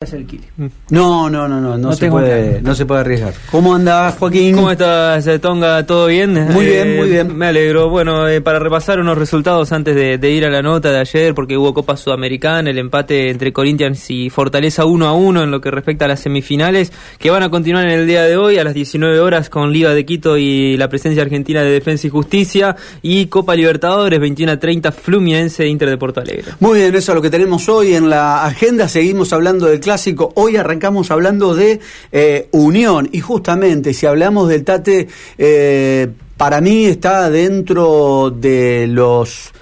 el Kili. No, no, no, no, no, se puede, no se puede arriesgar. ¿Cómo anda Joaquín? ¿Cómo estás, Tonga? ¿Todo bien? Muy bien, muy bien. Me alegro. Bueno, eh, para repasar unos resultados antes de, ir a la nota de ayer, porque hubo Copa Sudamericana, el empate entre Corinthians y Fortaleza 1 a 1 en lo que respecta a las semifinales, que van a continuar en el día de hoy a las 19 horas con Liga de Quito y la presencia argentina de Defensa y Justicia, y Copa Libertadores 21 a 30 Fluminense Inter de Porto Alegre. Muy bien, eso es lo que tenemos hoy en la agenda. Seguimos hablando del clásico. Hoy arrancamos hablando de eh, unión y justamente si hablamos del Tate, eh, para mí está dentro de los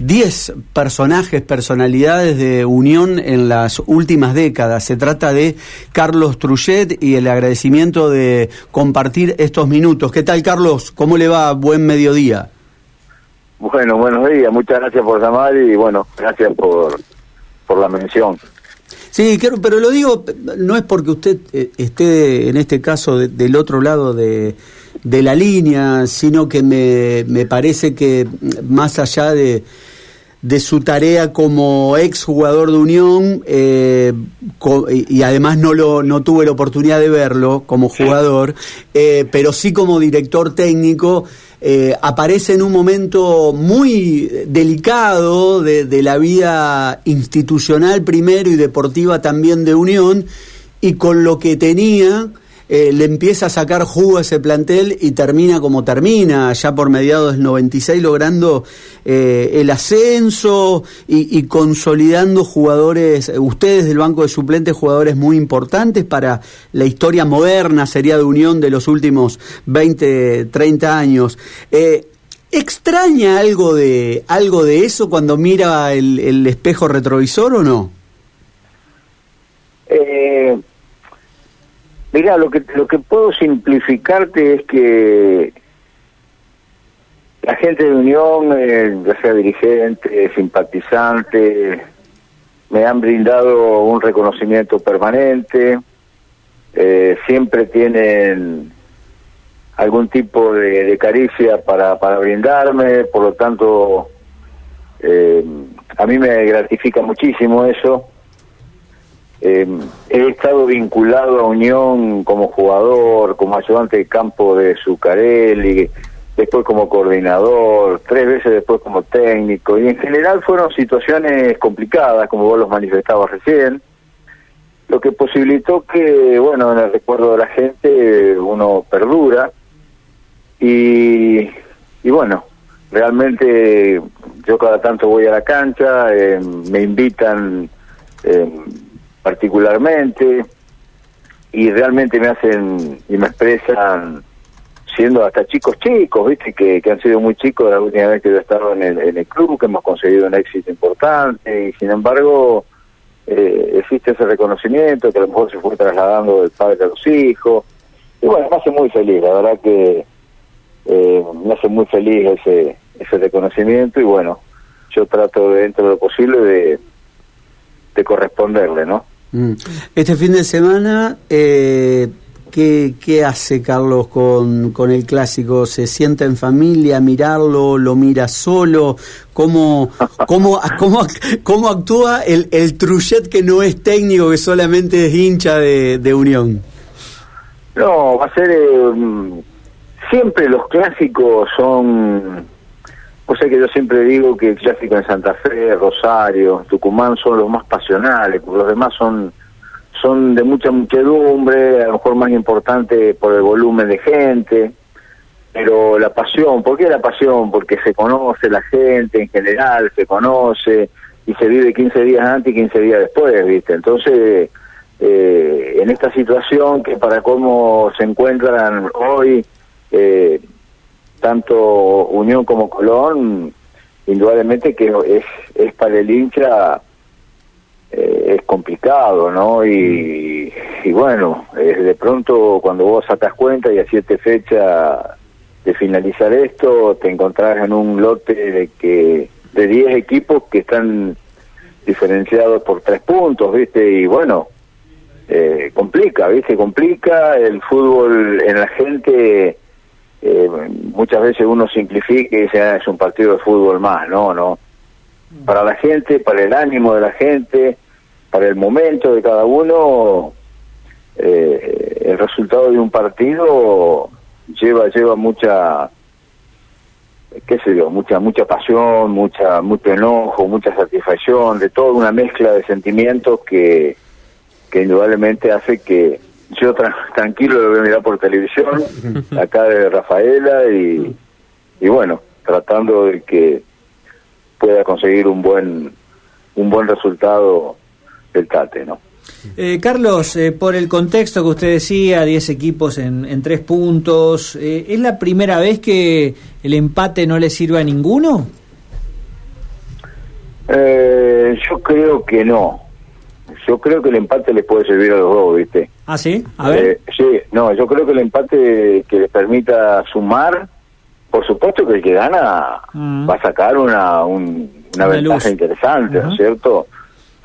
10 personajes, personalidades de unión en las últimas décadas. Se trata de Carlos Truchet y el agradecimiento de compartir estos minutos. ¿Qué tal, Carlos? ¿Cómo le va? Buen mediodía. Bueno, buenos días. Muchas gracias por llamar y bueno, gracias por, por la mención. Sí, pero lo digo, no es porque usted eh, esté en este caso del otro lado de, la línea, sino que me, me parece que más allá de, de su tarea como ex jugador de Unión eh, y además no lo no tuve la oportunidad de verlo como jugador, eh, pero sí como director técnico eh, aparece en un momento muy delicado de, la vida institucional primero y deportiva también de Unión, y con lo que tenía eh, le empieza a sacar jugo a ese plantel y termina como termina, ya por mediados del 96, logrando eh, el ascenso y, consolidando jugadores, ustedes del banco de suplentes, jugadores muy importantes para la historia moderna, sería de Unión de los últimos 20, 30 años. Eh, ¿Extraña algo de, algo de eso cuando mira el, el espejo retrovisor o no? Eh Mira, lo que, lo que puedo simplificarte es que la gente de Unión, eh, ya sea dirigente, simpatizante, me han brindado un reconocimiento permanente, eh, siempre tienen algún tipo de, caricia para, para brindarme, por lo tanto, eh, a mí me gratifica muchísimo eso. Eh, he estado vinculado a Unión como jugador, como ayudante de campo de Zucarelli, después como coordinador, tres veces después como técnico, y en general fueron situaciones complicadas, como vos los manifestabas recién, lo que posibilitó que, bueno, en el recuerdo de la gente uno perdura, y, y bueno, realmente yo cada tanto voy a la cancha, eh, me invitan... Eh, particularmente y realmente me hacen y me expresan siendo hasta chicos chicos, viste, que, han sido muy chicos la última vez que yo he estado en el, en el club, que hemos conseguido un éxito importante y sin embargo eh, existe ese reconocimiento que a lo mejor se fue trasladando del padre a los hijos y bueno, me hace muy feliz, la verdad que eh, me hace muy feliz ese, ese reconocimiento y bueno, yo trato dentro de lo posible de, de corresponderle, ¿no? Mm. Este fin de semana, eh, ¿qué, hace Carlos con, con el clásico? ¿Se sienta en familia mirarlo? ¿Lo mira solo? ¿Cómo, cómo, cómo, cómo actúa el, el Truchet que no es técnico, que solamente es hincha de, de Unión? No, va a ser... Eh, siempre los clásicos son o sea que yo siempre digo que el clásico en Santa Fe, Rosario, Tucumán son los más pasionales, porque los demás son son de mucha muchedumbre, a lo mejor más importante por el volumen de gente, pero la pasión, ¿por qué la pasión? Porque se conoce la gente en general, se conoce y se vive 15 días antes y 15 días después, ¿viste? Entonces, eh, en esta situación que para cómo se encuentran hoy, eh, tanto Unión como Colón, indudablemente que es, es para el hincha eh, es complicado, ¿no? Y, y bueno, de pronto cuando vos sacas cuenta y a siete fechas de finalizar esto, te encontrás en un lote de que de 10 equipos que están diferenciados por tres puntos, ¿viste? Y bueno, eh, complica, ¿viste? Complica el fútbol en la gente eh, muchas veces uno simplifica y dice, ah, es un partido de fútbol más, no, no. Para la gente, para el ánimo de la gente, para el momento de cada uno, eh, el resultado de un partido lleva lleva mucha qué sé yo, mucha mucha pasión, mucha mucho enojo, mucha satisfacción, de toda una mezcla de sentimientos que que indudablemente hace que yo tranquilo lo voy a mirar por televisión acá de Rafaela y, y bueno, tratando de que pueda conseguir un buen un buen resultado el Tate, ¿no? Eh, Carlos, eh, por el contexto que usted decía, 10 equipos en, en tres puntos, eh, ¿es la primera vez que el empate no le sirve a ninguno? yo creo que no. Yo creo que el empate les puede servir a los dos, ¿viste? Ah, sí, a ver. sí, no, yo creo que el empate que les permita sumar, por supuesto que el que gana mm. va a sacar una, una, ventaja interesante, ¿no es cierto?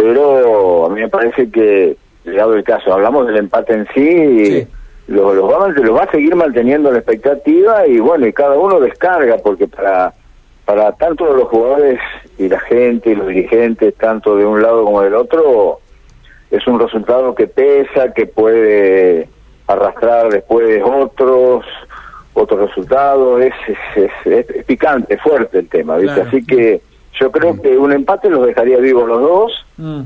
pero a mí me parece que, llegado el caso, hablamos del empate en sí, Lo, lo, va, lo va a seguir manteniendo la expectativa y bueno, y cada uno descarga, porque para, para tanto los jugadores y la gente y los dirigentes, tanto de un lado como del otro, es un resultado que pesa, que puede arrastrar después otros otros resultados, es, es, es, picante, fuerte el tema, ¿viste? Así que yo creo que un empate los dejaría vivos los dos, mm.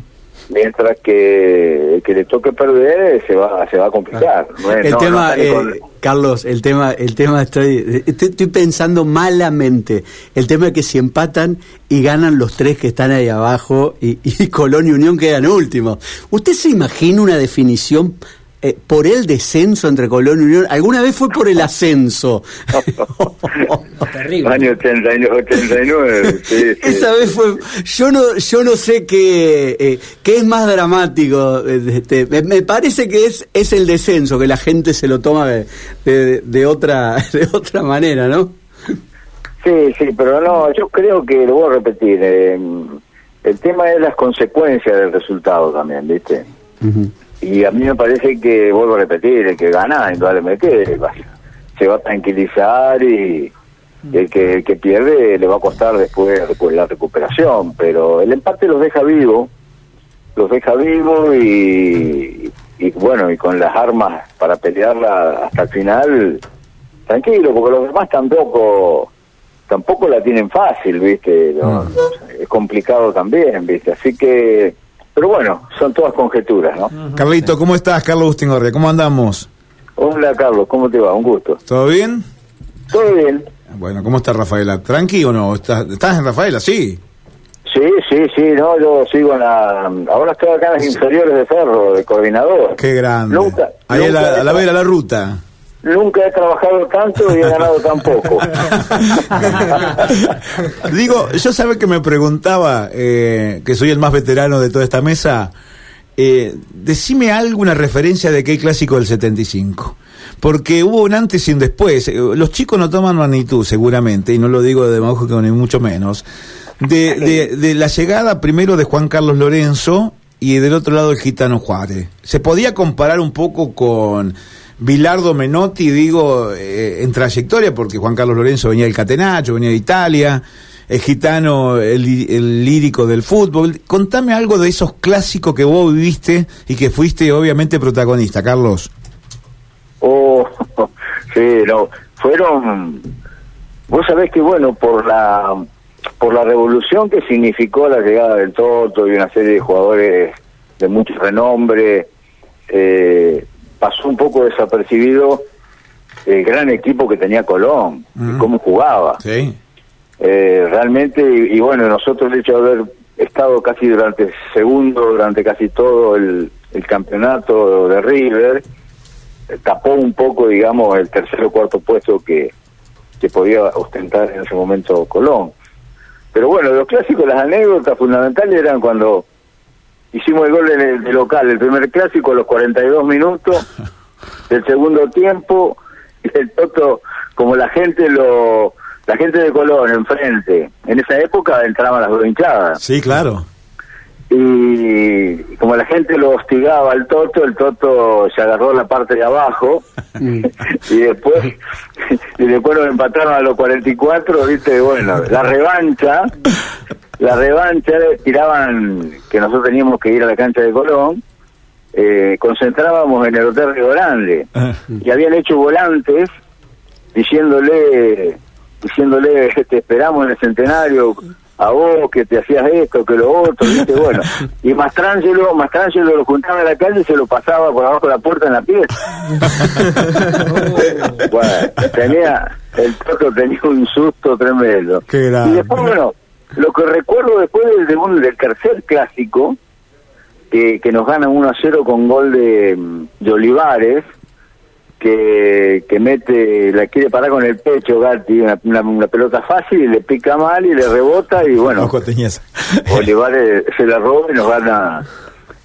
Mientras que que le toque perder se va se va a complicar. el tema, eh, Carlos, el tema, el tema estoy, estoy, pensando malamente. El tema es que si empatan y ganan los tres que están ahí abajo y, y Colón y Unión quedan últimos. ¿Usted se imagina una definición eh, por el descenso entre Colón y Unión. ¿Alguna vez fue por el ascenso? Terrible. Año 89. Esa vez fue. Yo no, yo no sé qué, eh, qué es más dramático. Este, me, parece que es, es el descenso, que la gente se lo toma de, de, otra, de otra manera, ¿no? Sí, sí, pero no, yo creo que lo voy a repetir. Eh, el tema es las consecuencias del resultado también, ¿viste? Y a mí me parece que, vuelvo a repetir, el que gana, indudablemente, se va a tranquilizar y el que, el que pierde le va a costar después, la recuperación. Pero el empate los deja vivos, los deja vivos y, y bueno, y con las armas para pelearla hasta el final, tranquilo, porque los demás tampoco tampoco la tienen fácil, ¿viste? Es complicado también, ¿viste? Así que pero bueno, son todas conjeturas, ¿no? Carlito, ¿cómo estás? Carlos Agustín ¿cómo andamos? Hola, Carlos, ¿cómo te va? Un gusto. ¿Todo bien? Todo bien. Bueno, ¿cómo está Rafaela? ¿Tranqui o no? ¿Estás, estás en Rafaela? Sí. Sí, sí, sí, no, yo sigo en la... Ahora estoy acá en las inferiores de Ferro, de coordinador. Qué grande. Nunca, Ahí a la, a la vera la ruta nunca he trabajado tanto y he ganado tan poco. Digo, yo sabe que me preguntaba, eh, que soy el más veterano de toda esta mesa, eh, decime alguna referencia de qué clásico del 75. Porque hubo un antes y un después. Eh, los chicos no toman magnitud, seguramente, y no lo digo de que ni mucho menos. De, de, de la llegada primero de Juan Carlos Lorenzo y del otro lado el gitano Juárez. ¿Se podía comparar un poco con Bilardo Menotti, digo, eh, en trayectoria, porque Juan Carlos Lorenzo venía del Catenacho, venía de Italia, es gitano, el, lírico del fútbol. Contame algo de esos clásicos que vos viviste y que fuiste obviamente protagonista, Carlos. Oh, sí, no, fueron, vos sabés que bueno, por la, por la revolución que significó la llegada del Toto y una serie de jugadores de mucho renombre, eh, pasó un poco desapercibido el gran equipo que tenía Colón y cómo jugaba. Sí. Eh, realmente, y, bueno, nosotros el hecho de haber estado casi durante segundo, durante casi todo el, campeonato de River, eh, tapó un poco, digamos, el tercer o cuarto puesto que, que podía ostentar en ese momento Colón. Pero bueno, los clásicos, las anécdotas fundamentales eran cuando hicimos el gol de, local, el primer clásico a los 42 minutos del segundo tiempo, y el Toto, como la gente lo la gente de Colón enfrente, en esa época entraban las dos hinchadas. Sí, claro. Y como la gente lo hostigaba al Toto, el Toto se agarró la parte de abajo y después y después nos empataron a los 44, viste, bueno, la revancha la revancha tiraban que nosotros teníamos que ir a la cancha de Colón, eh, concentrábamos en el Hotel Río Grande Ah. y habían hecho volantes diciéndole, diciéndole, te esperamos en el centenario, a vos que te hacías esto, que lo otro, ¿viste? bueno. Y Mastrangelo, Mastrangelo lo juntaba en la calle y se lo pasaba por abajo de la puerta en la pieza. bueno, tenía, el Toto tenía un susto tremendo. Qué. Y después, bueno, lo que recuerdo después del, segundo- del tercer clásico, que, que nos gana 1 a 0 con gol de, de Olivares, que, que mete, la quiere parar con el pecho Gatti, una, una- una pelota fácil y le pica mal y le rebota y bueno, teñez. Olivares se la roba y nos gana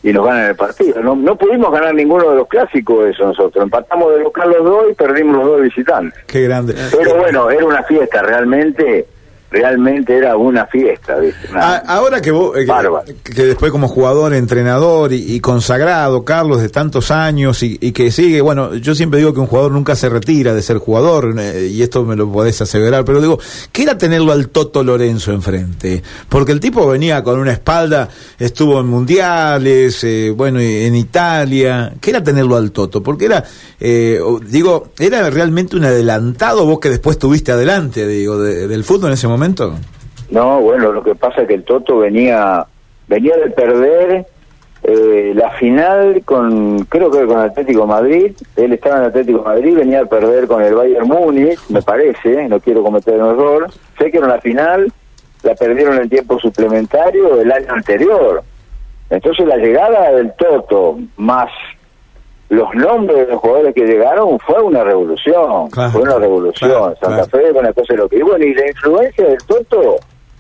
y nos gana el partido. No, no pudimos ganar ninguno de los clásicos eso nosotros. Empatamos de local los dos y perdimos los dos visitantes. Qué grande. Pero bueno, era una fiesta, realmente, realmente era una fiesta. ¿viste? Una- A- ahora que vos, eh, que- después como jugador, entrenador y, y consagrado, Carlos, de tantos años y, y que sigue, bueno, yo siempre digo que un jugador nunca se retira de ser jugador, eh, y esto me lo podés aseverar, pero digo, ¿qué era tenerlo al Toto Lorenzo enfrente? Porque el tipo venía con una espalda, estuvo en mundiales, eh, bueno, en Italia, ¿qué era tenerlo al Toto? Porque era, eh, digo, era realmente un adelantado, vos que después tuviste adelante, digo, de- del fútbol en ese momento. No, bueno, lo que pasa es que el Toto venía venía de perder eh, la final con, creo que con Atlético Madrid. Él estaba en Atlético Madrid, venía a perder con el Bayern Múnich, me parece, no quiero cometer un error. Sé que en la final la perdieron en tiempo suplementario el año anterior. Entonces la llegada del Toto más los nombres de los jugadores que llegaron fue una revolución, Claro, fue una revolución. claro, Santa claro. Fe fue una cosa de lo que y bueno y la influencia del Toto,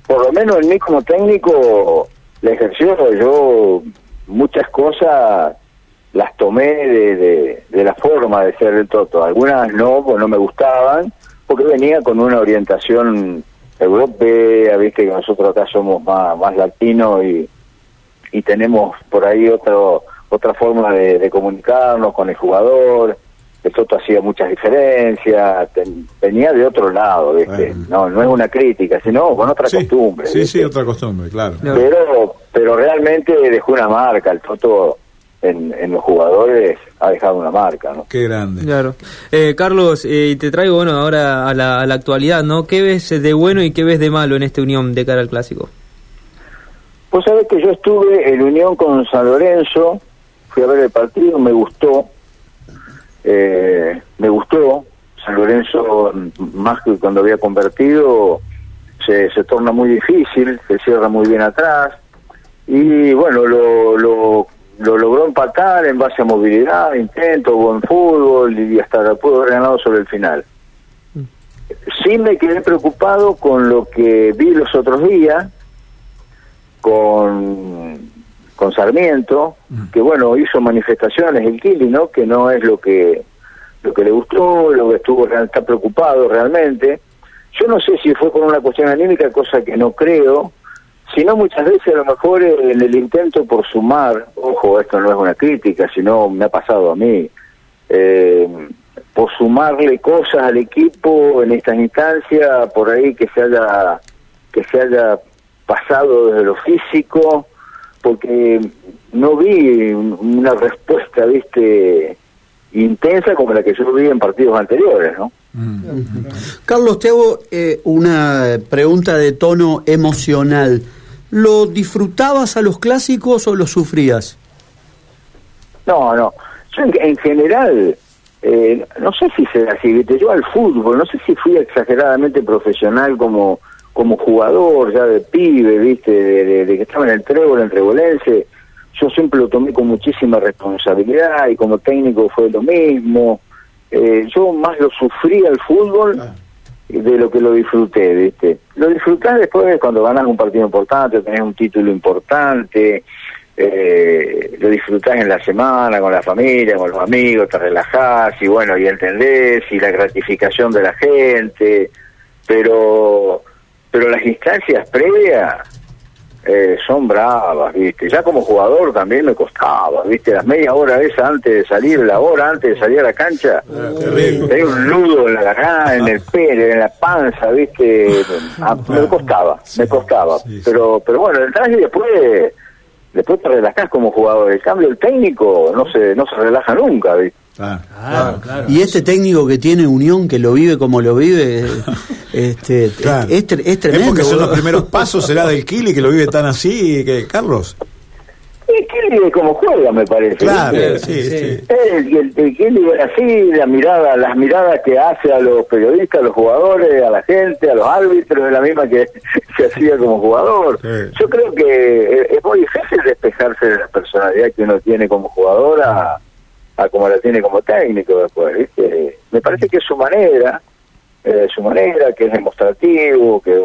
por lo menos en mí como técnico la ejerció. Yo muchas cosas las tomé de, de, de la forma de ser el Toto. Algunas no, pues no me gustaban, porque venía con una orientación europea, viste que nosotros acá somos más, más latinos y, y tenemos por ahí otro otra forma de, de comunicarnos con el jugador. El Toto hacía muchas diferencias, ten- venía de otro lado, ¿viste? Bueno. No, no es una crítica, sino con otra Sí, costumbre. Sí, ¿viste? sí, otra costumbre, claro. Pero pero realmente dejó una marca el Toto en, en los jugadores ha dejado una marca no Qué grande. Claro. Eh, Carlos, eh, te traigo bueno ahora a la, a la actualidad, ¿no? ¿Qué ves de bueno y qué ves de malo en esta unión de cara al clásico? Vos sabés que yo estuve en unión con San Lorenzo, fui a ver el partido, me gustó, eh, me gustó, San Lorenzo, más que cuando había convertido, se, se torna muy difícil, se cierra muy bien atrás, y bueno, lo, lo, lo logró empatar en base a movilidad, intento, buen fútbol, y hasta pudo haber ganado sobre el final. Sí me quedé preocupado con lo que vi los otros días, con, con Sarmiento, que bueno, hizo manifestaciones el Kili, ¿no? Que no es lo que lo que le gustó, lo que estuvo está preocupado realmente. Yo no sé si fue por una cuestión anímica, cosa que no creo, sino muchas veces a lo mejor en el intento por sumar, ojo, esto no es una crítica, sino me ha pasado a mí, eh, por sumarle cosas al equipo en estas instancias, por ahí que se haya que se haya pasado desde lo físico, porque no vi un- una respuesta, viste, intensa como la que yo vi en partidos anteriores, ¿no? Mm. Carlos, te hago eh, una pregunta de tono emocional. ¿Lo disfrutabas a los clásicos o los sufrías? No, no. Yo en, en general, eh, no sé si será así, ¿viste? yo al fútbol, no sé si fui exageradamente profesional como como jugador, ya de pibe, ¿viste? De, de- de que estaba en el trébol, en Trebolense. Yo siempre lo tomé con muchísima responsabilidad y como técnico fue lo mismo. Eh, yo más lo sufrí al fútbol de lo que lo disfruté, ¿viste? Lo disfrutás después cuando ganas un partido importante, tenés un título importante, eh, lo disfrutás en la semana, con la familia, con los amigos, te relajás y bueno, y entendés, y la gratificación de la gente, pero pero las instancias previas, eh, son bravas, ¿viste? Ya como jugador también me costaba, ¿viste? Las media hora esa antes de salir, la hora antes de salir a la cancha, hay un nudo en la garganta, en el pelo, en la panza, ¿viste? Ah, me costaba, me costaba. Pero pero bueno, el traje después después te relajás como jugador. El cambio, el técnico no se no se relaja nunca, ¿viste? Claro, claro, Y este técnico que tiene Unión, que lo vive como lo vive, este, es, es, tremendo. Es porque son los primeros pasos, será del Kili, que lo vive tan así, que Carlos. El Kili como juega, me parece. Claro, sí, sí. El, el, el Kili así, la mirada, las miradas que hace a los periodistas, a los jugadores, a la gente, a los árbitros, es la misma que se hacía como jugador. Yo creo que es muy difícil despejarse de la personalidad que uno tiene como jugador a como la tiene como técnico después, ¿viste? Me parece que es su manera, eh, su manera, que es demostrativo, que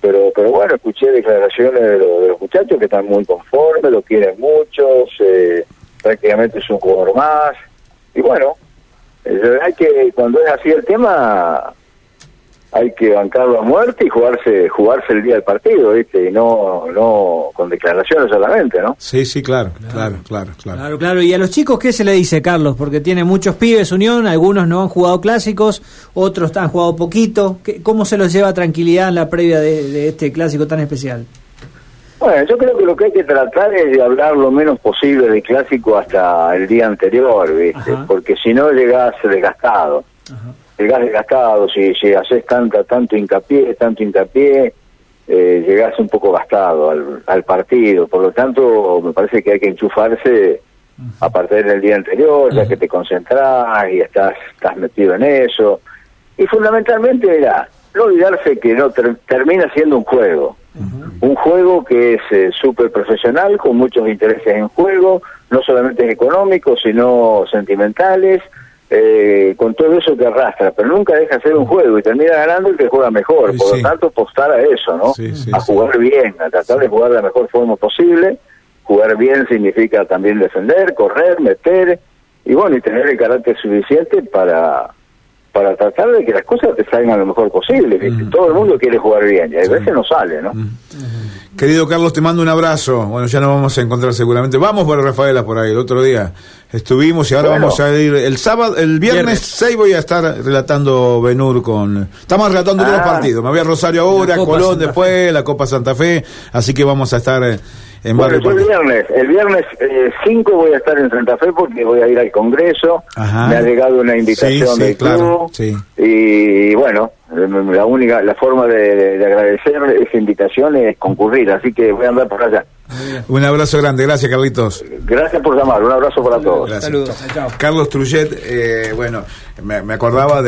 pero pero bueno, escuché declaraciones de, los muchachos que están muy conformes, lo quieren mucho, prácticamente es un jugador más, y bueno, eh, hay que, cuando es así el tema, hay que bancarlo a muerte y jugarse jugarse el día del partido, ¿viste? Y no no con declaraciones solamente, ¿no? Sí, sí, claro, claro, claro, claro. Claro, claro. ¿Y a los chicos qué se le dice, Carlos? Porque tiene muchos pibes Unión, algunos no han jugado clásicos, otros han jugado poquito. ¿Cómo se los lleva tranquilidad en la previa de, este clásico tan especial? Bueno, yo creo que lo que hay que tratar es de hablar lo menos posible de clásico hasta el día anterior, ¿viste? Porque si no llegás desgastado. Ajá llegás desgastado, si, si haces tanta, tanto hincapié, tanto hincapié, eh, llegás un poco gastado al, al, partido. Por lo tanto, me parece que hay que enchufarse a partir del día anterior, ya que te concentrás y estás, estás metido en eso. Y fundamentalmente era no olvidarse que no termina siendo un juego. Un juego que es eh, súper profesional, con muchos intereses en juego, no solamente económicos, sino sentimentales, eh, con todo eso que arrastra, pero nunca deja de ser un juego y termina ganando el que juega mejor. Por lo tanto, apostar a eso, ¿no? a jugar bien, a tratar de jugar de la mejor forma posible. Jugar bien significa también defender, correr, meter y bueno, y tener el carácter suficiente para para tratar de que las cosas te salgan lo mejor posible. Mm. Todo el mundo quiere jugar bien y a veces no sale, ¿no? Mm. Querido Carlos, te mando un abrazo. Bueno, ya nos vamos a encontrar seguramente. Vamos por Rafaela por ahí. El otro día estuvimos y ahora vamos a ir. El sábado, el viernes, 6 voy a estar relatando Benur con. Estamos relatando todos los ah. partidos. Me voy a Rosario ahora, Colón después, la Copa Santa Fe. Así que vamos a estar. Eh, en bueno, el viernes, el viernes 5 eh, voy a estar en Santa Fe porque voy a ir al Congreso. Me ha llegado una invitación sí, del club. Y bueno, la única, la forma de, agradecer esa invitación es concurrir, así que voy a andar por allá. Un abrazo grande, gracias Carlitos. Gracias por llamar, un abrazo para todos. Saludos. Carlos Trujet, eh, bueno, me, me acordaba de